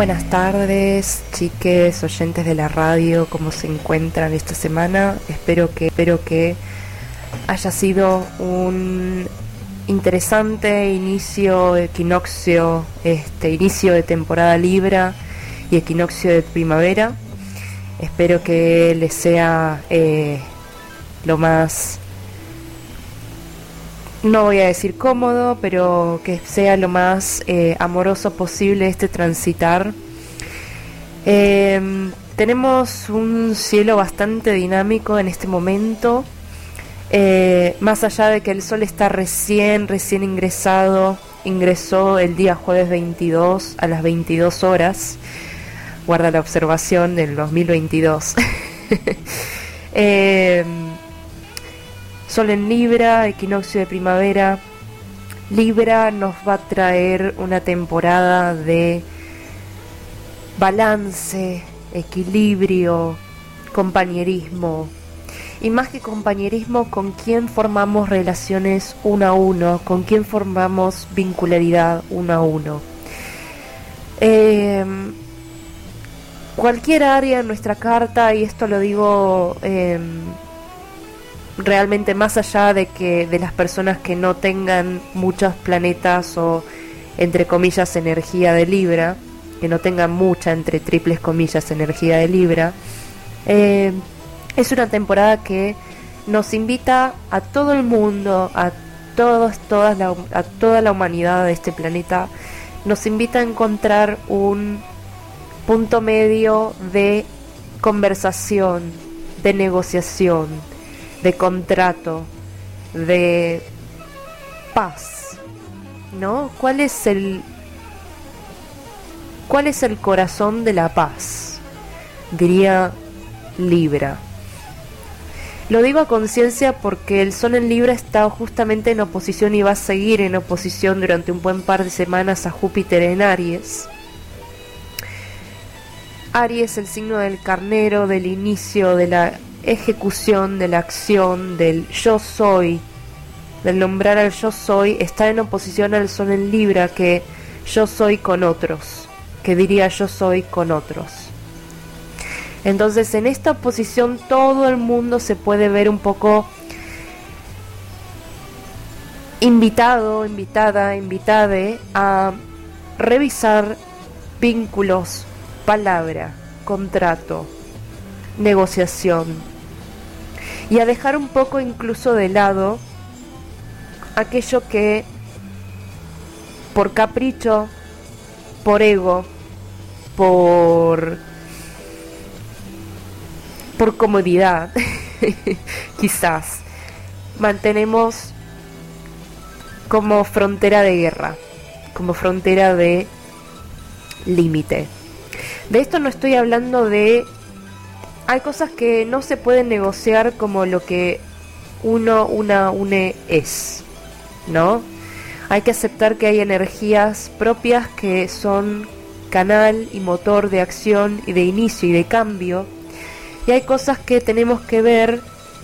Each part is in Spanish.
Buenas tardes, chiques, oyentes de la radio, ¿cómo se encuentran esta semana? Espero que, espero que haya sido un interesante inicio equinoccio, este inicio de temporada Libra y equinoccio de primavera. Espero que les sea eh, lo más, no voy a decir cómodo, pero que sea lo más eh, amoroso posible este transitar. Em, tenemos un cielo bastante dinámico en este momento. Eh, más allá de que el sol está recién, recién ingresado, ingresó el día jueves 22 a las 22 horas guarda la observación del 2022. eh, sol en Libra, equinoccio de primavera. Libra nos va a traer una temporada de balance, equilibrio, compañerismo. Y más que compañerismo, con quién formamos relaciones uno a uno, con quién formamos vincularidad uno a uno. Eh, cualquier área en nuestra carta, y esto lo digo em, realmente más allá de que de las personas que no tengan muchos planetas o entre comillas energía de Libra, que no tengan mucha entre triples comillas energía de Libra, em, es una temporada que nos invita a todo el mundo, a todos, todas a toda la humanidad de este planeta, nos invita a encontrar un punto medio de conversación, de negociación, de contrato, de paz, ¿no? ¿Cuál es el cuál es el corazón de la paz? Diría Libra. Lo digo a conciencia porque el Sol en Libra está justamente en oposición y va a seguir en oposición durante un buen par de semanas a Júpiter en Aries. Aries, el signo del carnero, del inicio, de la ejecución, de la acción, del yo soy, del nombrar al yo soy, está en oposición al sol en Libra, que yo soy con otros, que diría yo soy con otros. Entonces en esta oposición todo el mundo se puede ver un poco invitado, invitada, invitade a revisar vínculos palabra, contrato, negociación y a dejar un poco incluso de lado aquello que por capricho, por ego, por por comodidad, quizás mantenemos como frontera de guerra, como frontera de límite. De esto no estoy hablando de... Hay cosas que no se pueden negociar como lo que uno, una, une es, ¿no? Hay que aceptar que hay energías propias que son canal y motor de acción y de inicio y de cambio. Y hay cosas que tenemos que ver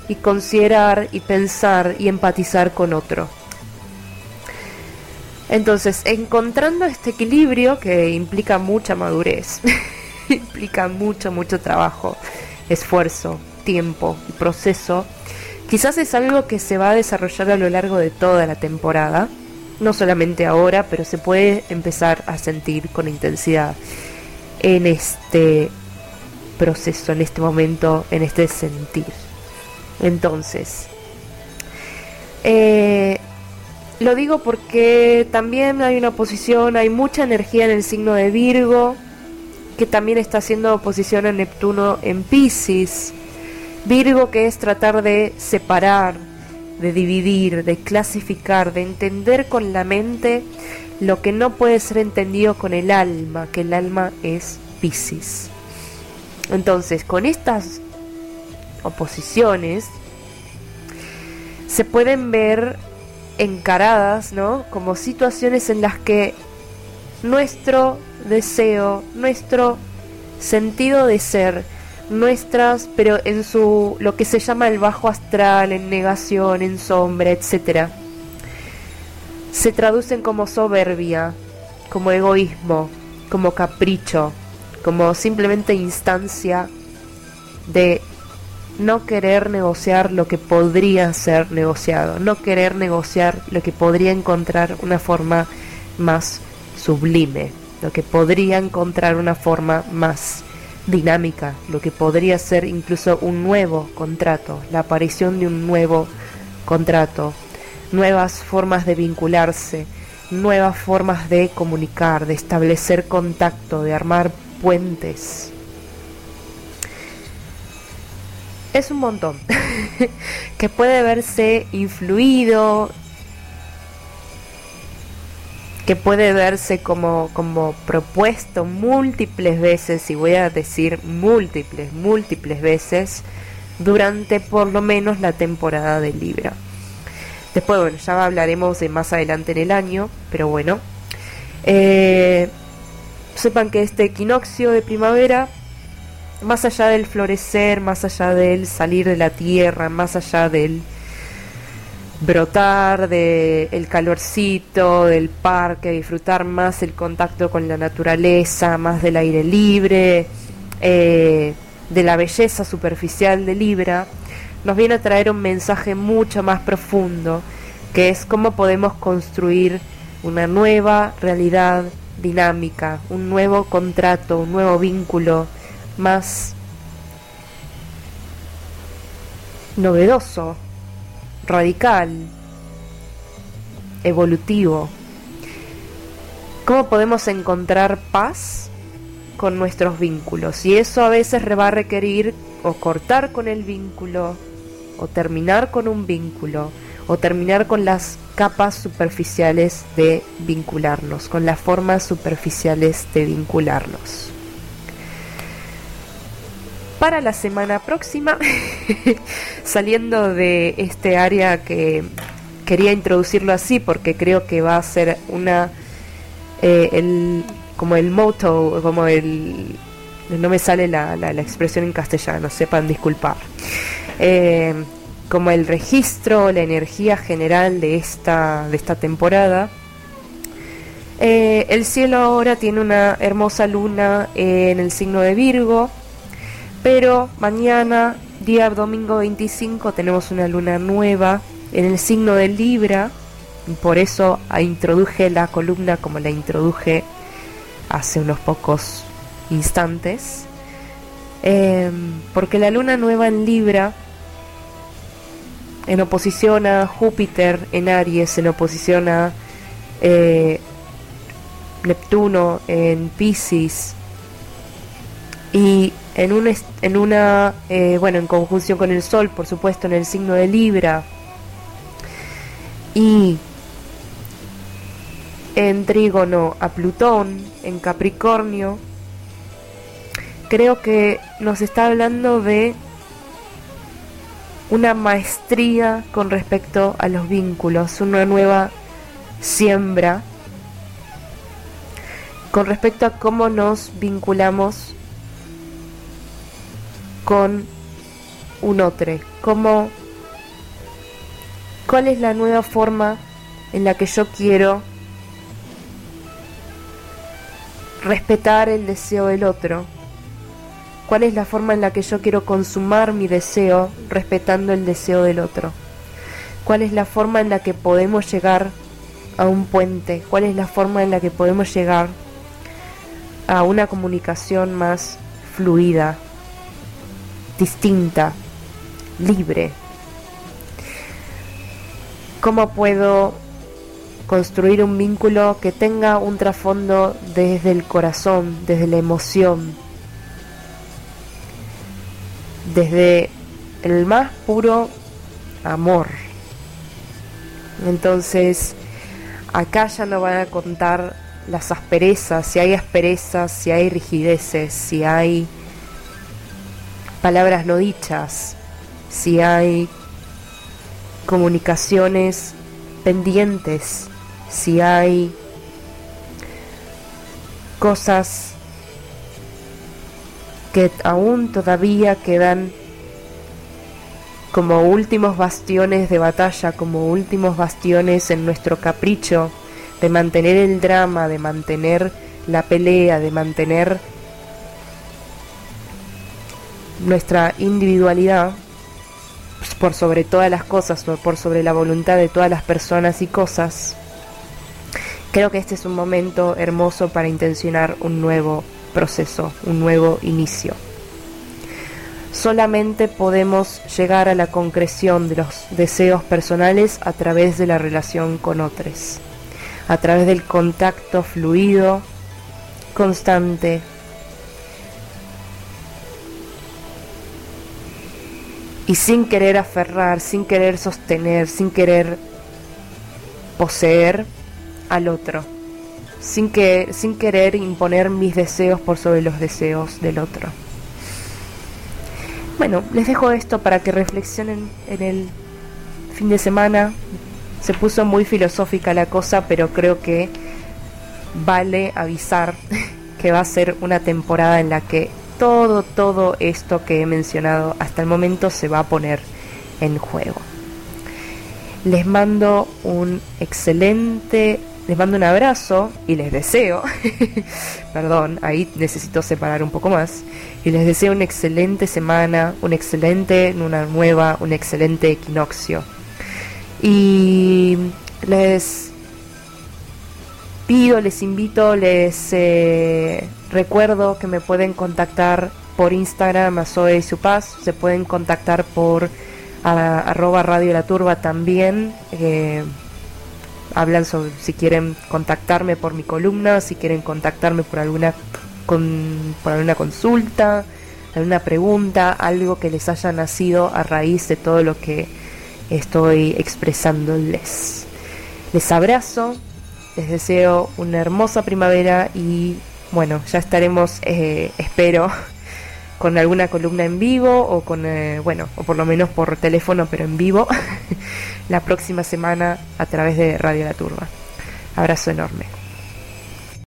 y considerar y pensar y empatizar con otro. Entonces, encontrando este equilibrio que implica mucha madurez, implica mucho, mucho trabajo, esfuerzo, tiempo y proceso, quizás es algo que se va a desarrollar a lo largo de toda la temporada, no solamente ahora, pero se puede empezar a sentir con intensidad en este proceso, en este momento, en este sentir. Entonces, eh, lo digo porque también hay una oposición, hay mucha energía en el signo de Virgo, que también está haciendo oposición a Neptuno en Pisces. Virgo que es tratar de separar, de dividir, de clasificar, de entender con la mente lo que no puede ser entendido con el alma, que el alma es Pisces. Entonces, con estas oposiciones se pueden ver encaradas, ¿no? Como situaciones en las que nuestro deseo, nuestro sentido de ser, nuestras, pero en su lo que se llama el bajo astral, en negación, en sombra, etcétera, se traducen como soberbia, como egoísmo, como capricho, como simplemente instancia de no querer negociar lo que podría ser negociado, no querer negociar lo que podría encontrar una forma más sublime, lo que podría encontrar una forma más dinámica, lo que podría ser incluso un nuevo contrato, la aparición de un nuevo contrato, nuevas formas de vincularse, nuevas formas de comunicar, de establecer contacto, de armar puentes. Es un montón que puede verse influido, que puede verse como, como propuesto múltiples veces, y voy a decir múltiples, múltiples veces, durante por lo menos la temporada de Libra. Después, bueno, ya hablaremos de más adelante en el año, pero bueno. Eh, sepan que este equinoccio de primavera, más allá del florecer, más allá del salir de la tierra, más allá del brotar del el calorcito del parque, disfrutar más el contacto con la naturaleza, más del aire libre, eh, de la belleza superficial de Libra, nos viene a traer un mensaje mucho más profundo, que es cómo podemos construir una nueva realidad dinámica, un nuevo contrato, un nuevo vínculo más novedoso, radical, evolutivo. ¿Cómo podemos encontrar paz con nuestros vínculos? Y eso a veces va a requerir o cortar con el vínculo, o terminar con un vínculo, o terminar con las capas superficiales de vincularnos, con las formas superficiales de vincularnos para la semana próxima, saliendo de este área que quería introducirlo así porque creo que va a ser una, eh, el, como el moto, como el, no me sale la, la, expresión en castellano, sepan disculpar, eh, como el registro, la energía general de esta, de esta temporada. Eh, el cielo ahora tiene una hermosa luna en el signo de Virgo, pero mañana, día domingo 25, tenemos una luna nueva en el signo de Libra. Y por eso introduje la columna como la introduje hace unos pocos instantes. Em, porque la luna nueva en Libra, en oposición a Júpiter en Aries, en oposición a eh, Neptuno en Pisces, y en, un, en una, eh, bueno, en conjunción con el Sol, por supuesto, en el signo de Libra, y en trígono a Plutón, en Capricornio, creo que nos está hablando de una maestría con respecto a los vínculos, una nueva siembra con respecto a cómo nos vinculamos con un otro, como cuál es la nueva forma en la que yo quiero respetar el deseo del otro, cuál es la forma en la que yo quiero consumar mi deseo respetando el deseo del otro, cuál es la forma en la que podemos llegar a un puente, cuál es la forma en la que podemos llegar a una comunicación más fluida, distinta, libre. ¿Cómo puedo construir un vínculo que tenga un trasfondo desde el corazón, desde la emoción, desde el más puro amor? Entonces, acá ya no van a contar las asperezas, si hay asperezas, si hay rigideces, si hay palabras no dichas, si hay comunicaciones pendientes, si hay cosas que aún todavía quedan como últimos bastiones de batalla, como últimos bastiones en nuestro capricho de mantener el drama, de mantener la pelea de mantener nuestra individualidad por sobre todas las cosas por sobre la voluntad de todas las personas y cosas, creo que este es un momento hermoso para intencionar un nuevo proceso, un nuevo inicio. Solamente podemos llegar a la concreción de los deseos personales a través de la relación con otros, a través del contacto fluido, constante, y sin querer aferrar, sin querer sostener, sin querer poseer al otro, sin, que, sin querer imponer mis deseos por sobre los deseos del otro. Bueno, les dejo esto para que reflexionen en el fin de semana. Se puso muy filosófica la cosa, pero creo que vale avisar que va a ser una temporada en la que todo, todo esto que he mencionado hasta el momento se va a poner en juego. Les mando un excelente, les mando un abrazo y les deseo, perdón, ahí necesito separar un poco más, y les deseo una excelente semana, un excelente, una nueva, un excelente equinoccio. Y les pido, les invito, les eh, recuerdo que me pueden contactar por Instagram a Zoe Supaz, se pueden contactar por arroba Radio La Turba también. Eh, hablan sobre si quieren contactarme por mi columna, si quieren contactarme por alguna con, por alguna consulta, alguna pregunta, algo que les haya nacido a raíz de todo lo que estoy expresándoles. Les abrazo, les deseo una hermosa primavera y bueno, ya estaremos, eh, espero, con alguna columna en vivo o con, eh, bueno, o por lo menos por teléfono, pero en vivo, la próxima semana a través de Radio La Turba. Abrazo enorme.